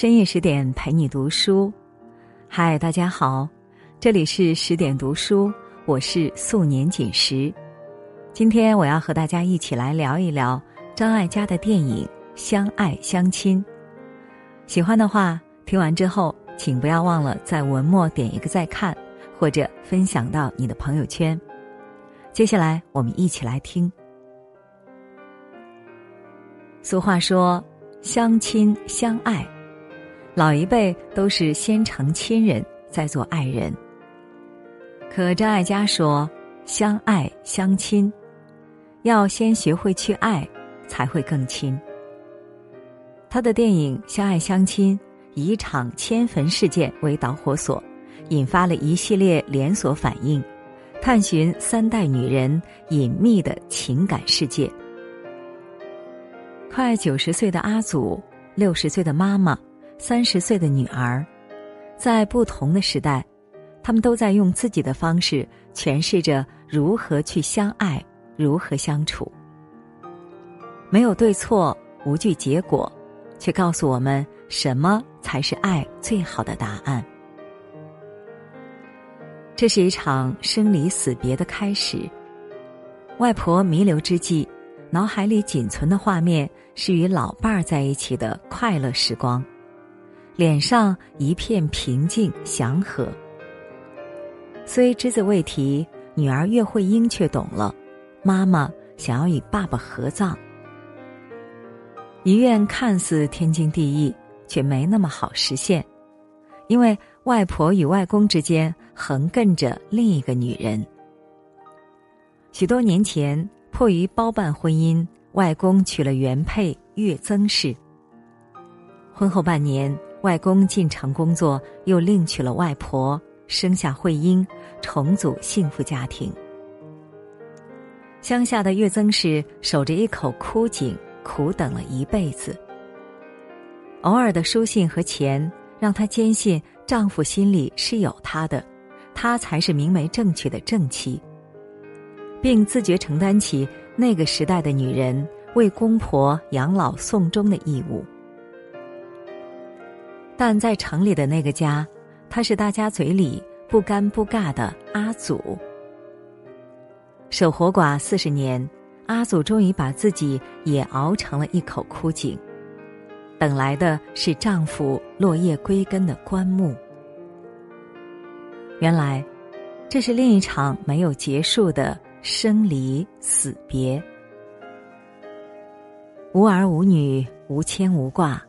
深夜十点陪你读书，嗨，大家好，这里是十点读书，我是素年锦时。今天我要和大家一起来聊一聊张艾嘉的电影《相爱相亲》。喜欢的话，听完之后请不要忘了在文末点一个再看，或者分享到你的朋友圈。接下来我们一起来听。俗话说：“相亲相爱。”老一辈都是先成亲人，再做爱人。可张艾嘉说：“相爱相亲，要先学会去爱，才会更亲。”他的电影《相爱相亲》以一场迁坟事件为导火索，引发了一系列连锁反应，探寻三代女人隐秘的情感世界。快九十岁的阿祖，六十岁的妈妈。三十岁的女儿，在不同的时代，他们都在用自己的方式诠释着如何去相爱，如何相处。没有对错，无惧结果，却告诉我们什么才是爱最好的答案。这是一场生离死别的开始。外婆弥留之际，脑海里仅存的画面是与老伴儿在一起的快乐时光。脸上一片平静祥和。虽只字未提，女儿岳慧英却懂了。妈妈想要与爸爸合葬。遗愿看似天经地义，却没那么好实现，因为外婆与外公之间横亘着另一个女人。许多年前，迫于包办婚姻，外公娶了原配岳曾氏。婚后半年。外公进城工作，又另娶了外婆，生下慧英，重组幸福家庭。乡下的岳曾氏守着一口枯井，苦等了一辈子。偶尔的书信和钱，让她坚信丈夫心里是有她的，她才是明媒正娶的正妻，并自觉承担起那个时代的女人为公婆养老送终的义务。但在城里的那个家，他是大家嘴里不尴不尬的阿祖。守活寡四十年，阿祖终于把自己也熬成了一口枯井，等来的是丈夫落叶归根的棺木。原来，这是另一场没有结束的生离死别。无儿无女，无牵无挂。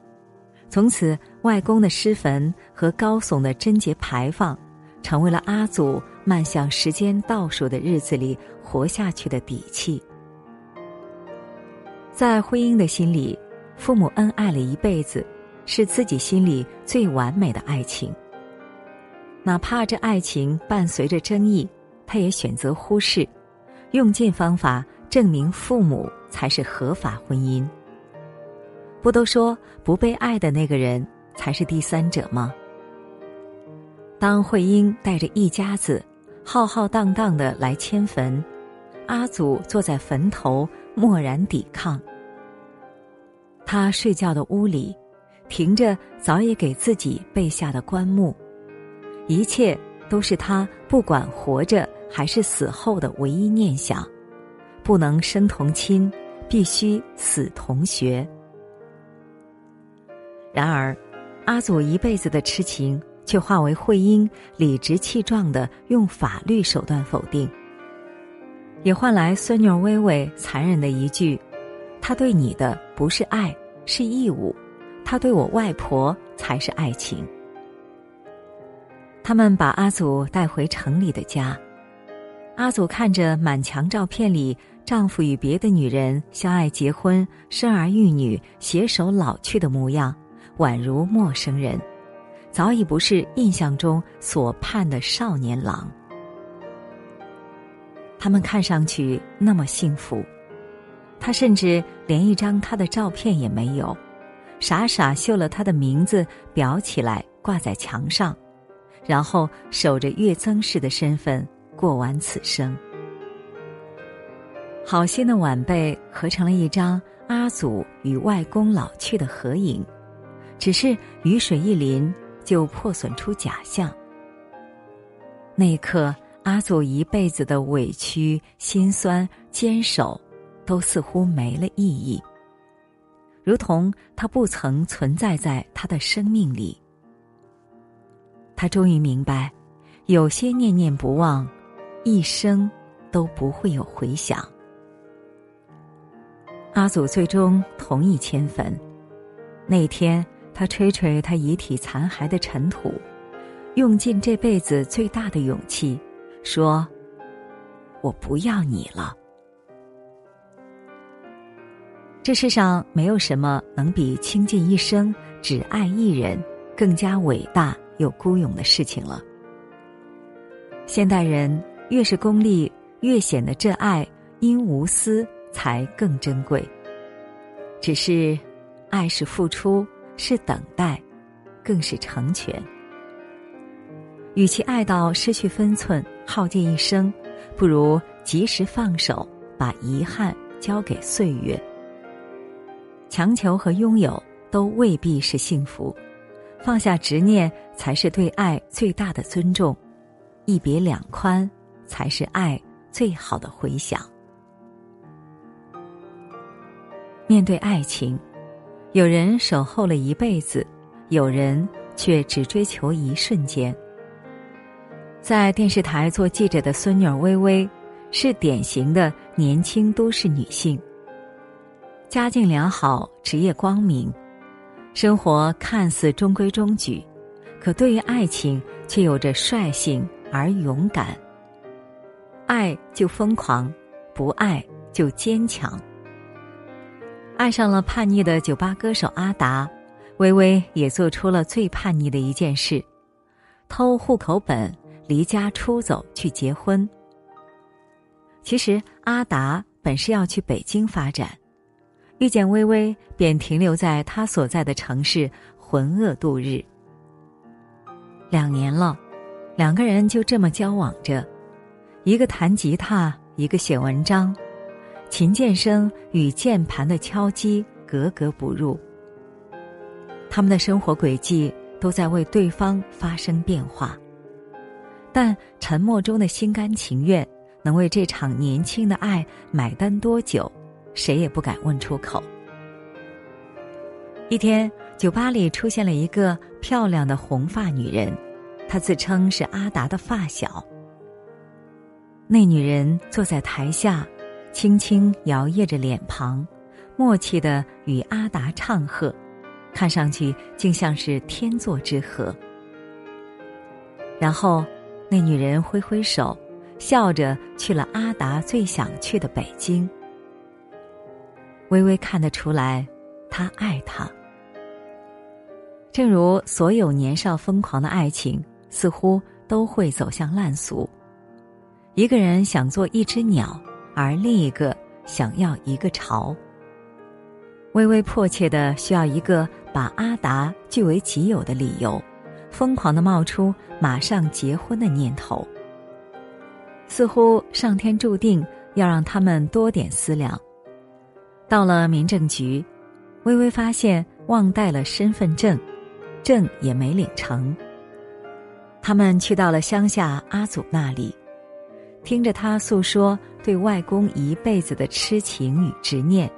从此，外公的尸坟和高耸的贞节牌坊，成为了阿祖迈向时间倒数的日子里活下去的底气。在婚姻的心里，父母恩爱了一辈子，是自己心里最完美的爱情。哪怕这爱情伴随着争议，他也选择忽视，用尽方法证明父母才是合法婚姻。不都说不被爱的那个人才是第三者吗？当慧英带着一家子浩浩荡荡的来迁坟，阿祖坐在坟头默然抵抗。他睡觉的屋里，停着早已给自己备下的棺木，一切都是他不管活着还是死后的唯一念想：不能生同亲，必须死同学。然而，阿祖一辈子的痴情却化为慧英理直气壮的用法律手段否定，也换来孙女微微残忍的一句：“他对你的不是爱，是义务；他对我外婆才是爱情。”他们把阿祖带回城里的家，阿祖看着满墙照片里丈夫与别的女人相爱、结婚、生儿育女、携手老去的模样。宛如陌生人，早已不是印象中所盼的少年郎。他们看上去那么幸福，他甚至连一张他的照片也没有，傻傻绣了他的名字裱起来挂在墙上，然后守着岳曾氏的身份过完此生。好心的晚辈合成了一张阿祖与外公老去的合影。只是雨水一淋，就破损出假象。那一刻，阿祖一辈子的委屈、心酸、坚守，都似乎没了意义，如同他不曾存在在他的生命里。他终于明白，有些念念不忘，一生都不会有回响。阿祖最终同意迁坟。那天，他吹吹他遗体残骸的尘土，用尽这辈子最大的勇气，说：“我不要你了。”这世上没有什么能比倾尽一生只爱一人更加伟大又孤勇的事情了。现代人越是功利，越显得这爱因无私。才更珍贵。只是，爱是付出，是等待，更是成全。与其爱到失去分寸，耗尽一生，不如及时放手，把遗憾交给岁月。强求和拥有都未必是幸福，放下执念才是对爱最大的尊重。一别两宽，才是爱最好的回响。面对爱情，有人守候了一辈子，有人却只追求一瞬间。在电视台做记者的孙女微微，是典型的年轻都市女性。家境良好，职业光明，生活看似中规中矩，可对于爱情却有着率性而勇敢。爱就疯狂，不爱就坚强。爱上了叛逆的酒吧歌手阿达，微微也做出了最叛逆的一件事：偷户口本离家出走去结婚。其实阿达本是要去北京发展，遇见微微便停留在他所在的城市浑噩度日。两年了，两个人就这么交往着，一个弹吉他，一个写文章。琴键声与键盘的敲击格格不入，他们的生活轨迹都在为对方发生变化，但沉默中的心甘情愿能为这场年轻的爱买单多久，谁也不敢问出口。一天，酒吧里出现了一个漂亮的红发女人，她自称是阿达的发小。那女人坐在台下。轻轻摇曳着脸庞，默契的与阿达唱和，看上去竟像是天作之合。然后，那女人挥挥手，笑着去了阿达最想去的北京。微微看得出来，他爱他。正如所有年少疯狂的爱情，似乎都会走向烂俗。一个人想做一只鸟。而另一个想要一个巢，微微迫切的需要一个把阿达据为己有的理由，疯狂的冒出马上结婚的念头。似乎上天注定要让他们多点思量。到了民政局，微微发现忘带了身份证，证也没领成。他们去到了乡下阿祖那里。听着他诉说对外公一辈子的痴情与执念，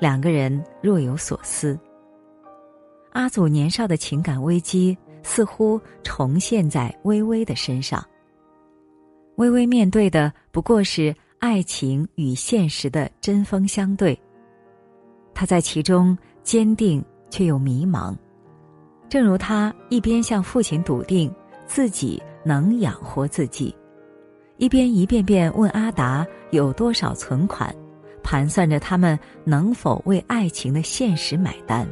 两个人若有所思。阿祖年少的情感危机似乎重现在微微的身上。微微面对的不过是爱情与现实的针锋相对，他在其中坚定却又迷茫，正如他一边向父亲笃定自己能养活自己。一边一遍遍问阿达有多少存款，盘算着他们能否为爱情的现实买单。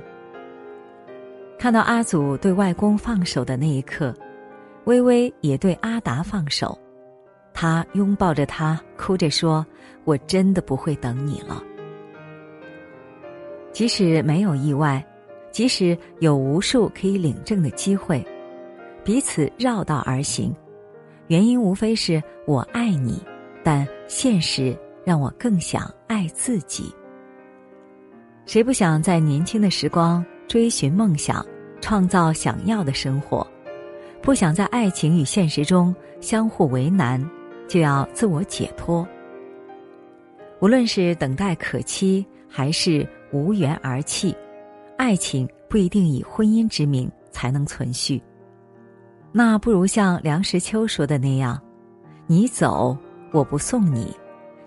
看到阿祖对外公放手的那一刻，微微也对阿达放手。他拥抱着他，哭着说：“我真的不会等你了。”即使没有意外，即使有无数可以领证的机会，彼此绕道而行。原因无非是我爱你，但现实让我更想爱自己。谁不想在年轻的时光追寻梦想，创造想要的生活，不想在爱情与现实中相互为难，就要自我解脱。无论是等待可期，还是无缘而弃，爱情不一定以婚姻之名才能存续。那不如像梁实秋说的那样：“你走，我不送你；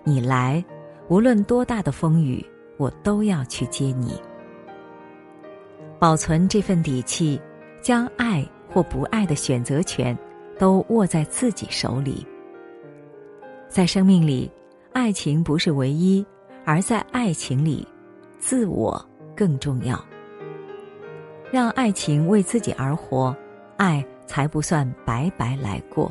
你来，无论多大的风雨，我都要去接你。”保存这份底气，将爱或不爱的选择权都握在自己手里。在生命里。爱情不是唯一，而在爱情里，自我更重要。让爱情为自己而活，爱才不算白白来过。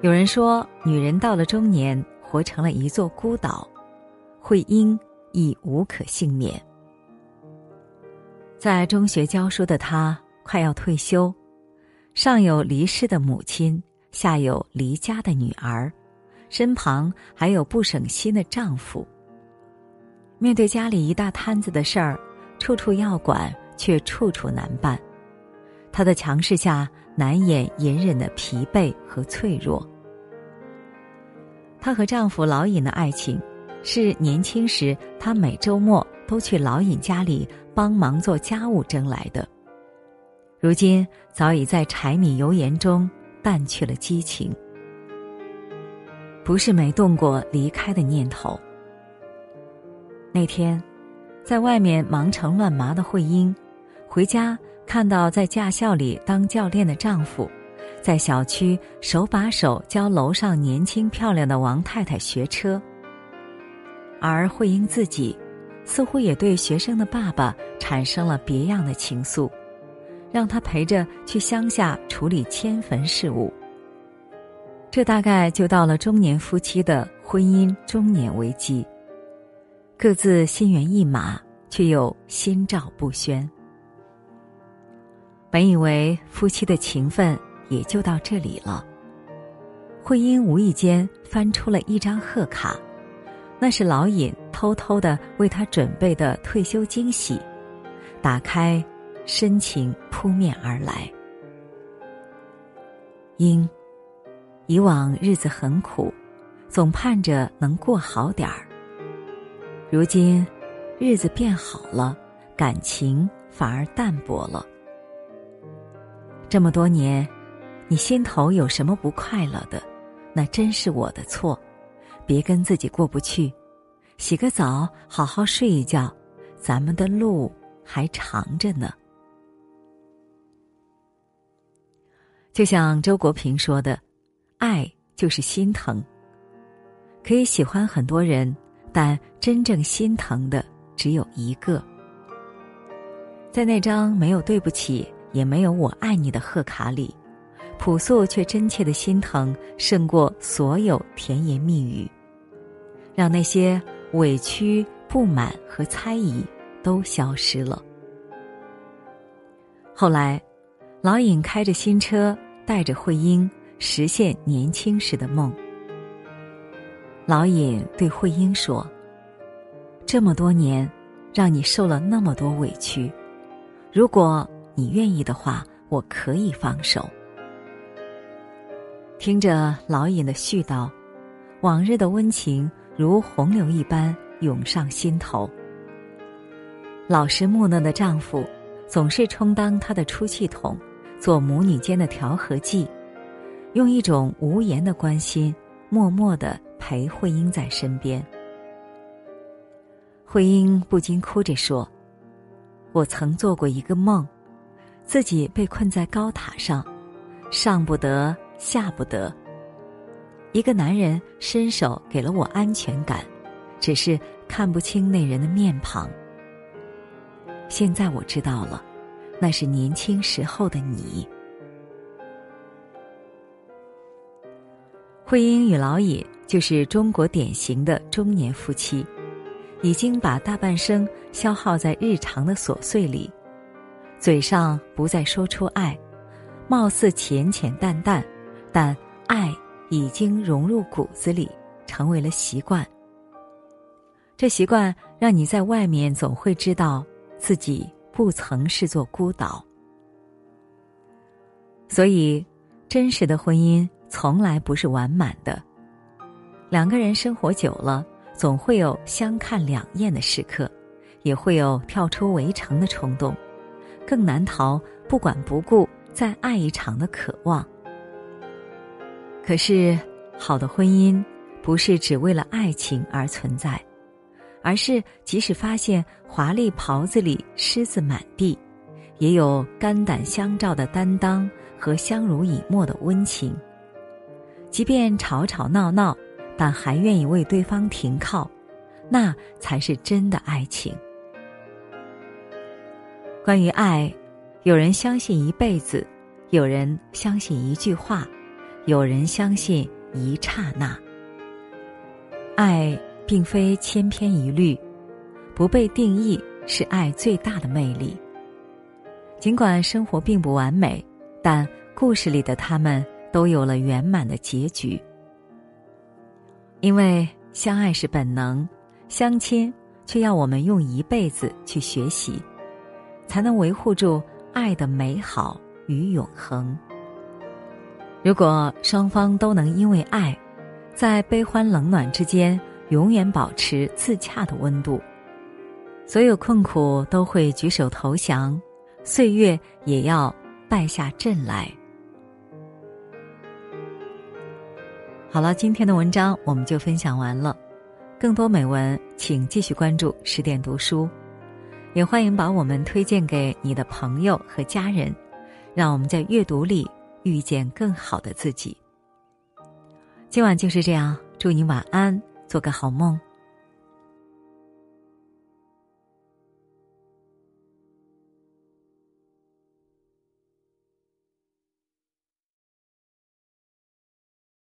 有人说，女人到了中年，活成了一座孤岛，会因亦无可幸免。在中学教书的她快要退休，上有离世的母亲。下有离家的女儿，身旁还有不省心的丈夫。面对家里一大摊子的事儿，处处要管，却处处难办。她的强势下，难掩隐忍的疲惫和脆弱。她和丈夫老尹的爱情，是年轻时她每周末都去老尹家里帮忙做家务争来的。如今早已在柴米油盐中。淡去了激情，不是没动过离开的念头。那天，在外面忙成乱麻的慧英，回家看到在驾校里当教练的丈夫，在小区手把手教楼上年轻漂亮的王太太学车，而慧英自己，似乎也对学生的爸爸产生了别样的情愫。让他陪着去乡下处理迁坟事务。这大概就到了中年夫妻的婚姻中年危机。各自心猿意马，却又心照不宣。本以为夫妻的情分也就到这里了，慧英无意间翻出了一张贺卡，那是老尹偷偷的为他准备的退休惊喜。打开。深情扑面而来，因以往日子很苦，总盼着能过好点儿。如今日子变好了，感情反而淡薄了。这么多年，你心头有什么不快乐的？那真是我的错，别跟自己过不去。洗个澡，好好睡一觉，咱们的路还长着呢。就像周国平说的：“爱就是心疼。可以喜欢很多人，但真正心疼的只有一个。在那张没有对不起，也没有我爱你的贺卡里，朴素却真切的心疼胜过所有甜言蜜语，让那些委屈、不满和猜疑都消失了。后来，老尹开着新车。”带着慧英实现年轻时的梦。老尹对慧英说：“这么多年，让你受了那么多委屈，如果你愿意的话，我可以放手。”听着老尹的絮叨，往日的温情如洪流一般涌上心头。老实木讷的丈夫，总是充当她的出气筒。做母女间的调和剂，用一种无言的关心，默默的陪慧英在身边。慧英不禁哭着说：“我曾做过一个梦，自己被困在高塔上，上不得下不得。一个男人伸手给了我安全感，只是看不清那人的面庞。现在我知道了。”那是年轻时候的你。慧英与老尹就是中国典型的中年夫妻，已经把大半生消耗在日常的琐碎里，嘴上不再说出爱，貌似浅浅淡淡，但爱已经融入骨子里，成为了习惯。这习惯让你在外面总会知道自己不曾是座孤岛。所以，真实的婚姻从来不是完满的。两个人生活久了，总会有相看两厌的时刻，也会有跳出围城的冲动，更难逃不管不顾再爱一场的渴望。可是，好的婚姻不是只为了爱情而存在，而是即使发现华丽袍子里虱子满地，也有肝胆相照的担当和相濡以沫的温情。即便吵吵闹闹。但还愿意为对方停靠，那才是真的爱情。关于爱，有人相信一辈子，有人相信一句话，有人相信一刹那。爱并非千篇一律，不被定义是爱最大的魅力。尽管生活并不完美，但故事里的他们都有了圆满的结局。因为相爱是本能，相亲却要我们用一辈子去学习，才能维护住爱的美好与永恒。如果双方都能因为爱，在悲欢冷暖之间永远保持自洽的温度，所有困苦都会举手投降，岁月也要败下阵来。好了，今天的文章我们就分享完了。更多美文，请继续关注十点读书，也欢迎把我们推荐给你的朋友和家人，让我们在阅读里遇见更好的自己。今晚就是这样，祝你晚安，做个好梦。